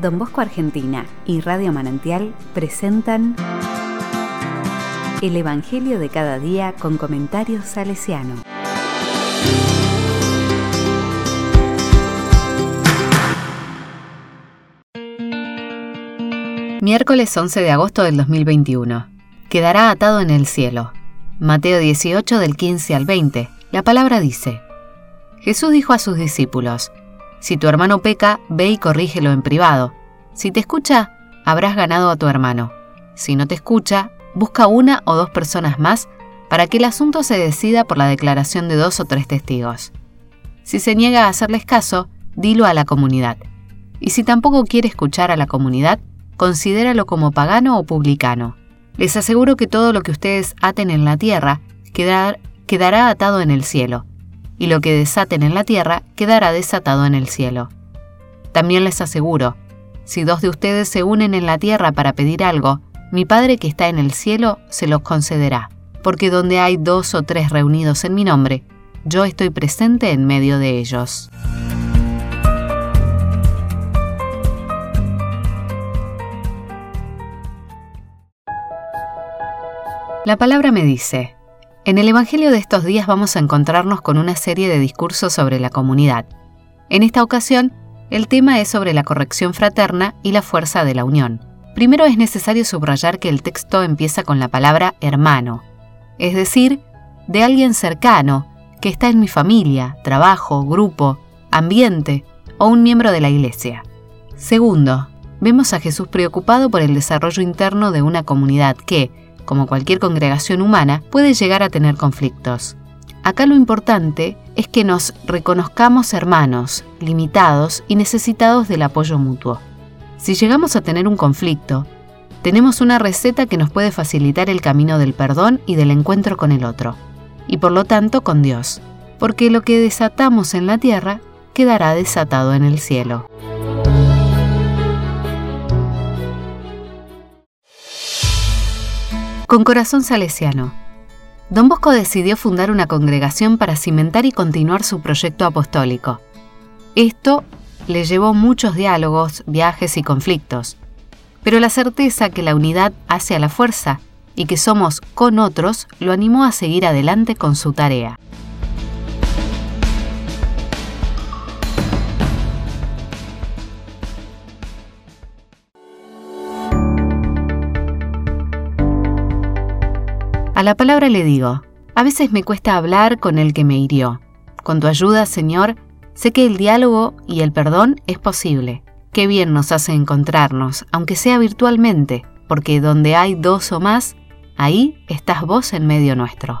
Don Bosco Argentina y Radio Manantial presentan El Evangelio de cada día con comentarios salesiano. Miércoles 11 de agosto del 2021. Quedará atado en el cielo. Mateo 18 del 15 al 20. La palabra dice, Jesús dijo a sus discípulos, Si tu hermano peca, ve y corrígelo en privado. Si te escucha, habrás ganado a tu hermano. Si no te escucha, busca una o dos personas más para que el asunto se decida por la declaración de dos o tres testigos. Si se niega a hacerles caso, dilo a la comunidad. Y si tampoco quiere escuchar a la comunidad, considéralo como pagano o publicano. Les aseguro que todo lo que ustedes aten en la tierra quedará atado en el cielo, y lo que desaten en la tierra quedará desatado en el cielo. También les aseguro, si dos de ustedes se unen en la tierra para pedir algo, mi Padre que está en el cielo se los concederá, porque donde hay dos o tres reunidos en mi nombre, yo estoy presente en medio de ellos. La palabra me dice, en el Evangelio de estos días vamos a encontrarnos con una serie de discursos sobre la comunidad. En esta ocasión, el tema es sobre la corrección fraterna y la fuerza de la unión. Primero es necesario subrayar que el texto empieza con la palabra hermano, es decir, de alguien cercano, que está en mi familia, trabajo, grupo, ambiente o un miembro de la iglesia. Segundo, vemos a Jesús preocupado por el desarrollo interno de una comunidad que, como cualquier congregación humana, puede llegar a tener conflictos. Acá lo importante es que nos reconozcamos hermanos, limitados y necesitados del apoyo mutuo. Si llegamos a tener un conflicto, tenemos una receta que nos puede facilitar el camino del perdón y del encuentro con el otro, y por lo tanto con Dios, porque lo que desatamos en la tierra quedará desatado en el cielo. Con corazón salesiano, Don Bosco decidió fundar una congregación para cimentar y continuar su proyecto apostólico. Esto le llevó muchos diálogos, viajes y conflictos, pero la certeza que la unidad hace a la fuerza y que somos con otros lo animó a seguir adelante con su tarea. A la palabra le digo, a veces me cuesta hablar con el que me hirió. Con tu ayuda, Señor, sé que el diálogo y el perdón es posible. Qué bien nos hace encontrarnos, aunque sea virtualmente, porque donde hay dos o más, ahí estás vos en medio nuestro.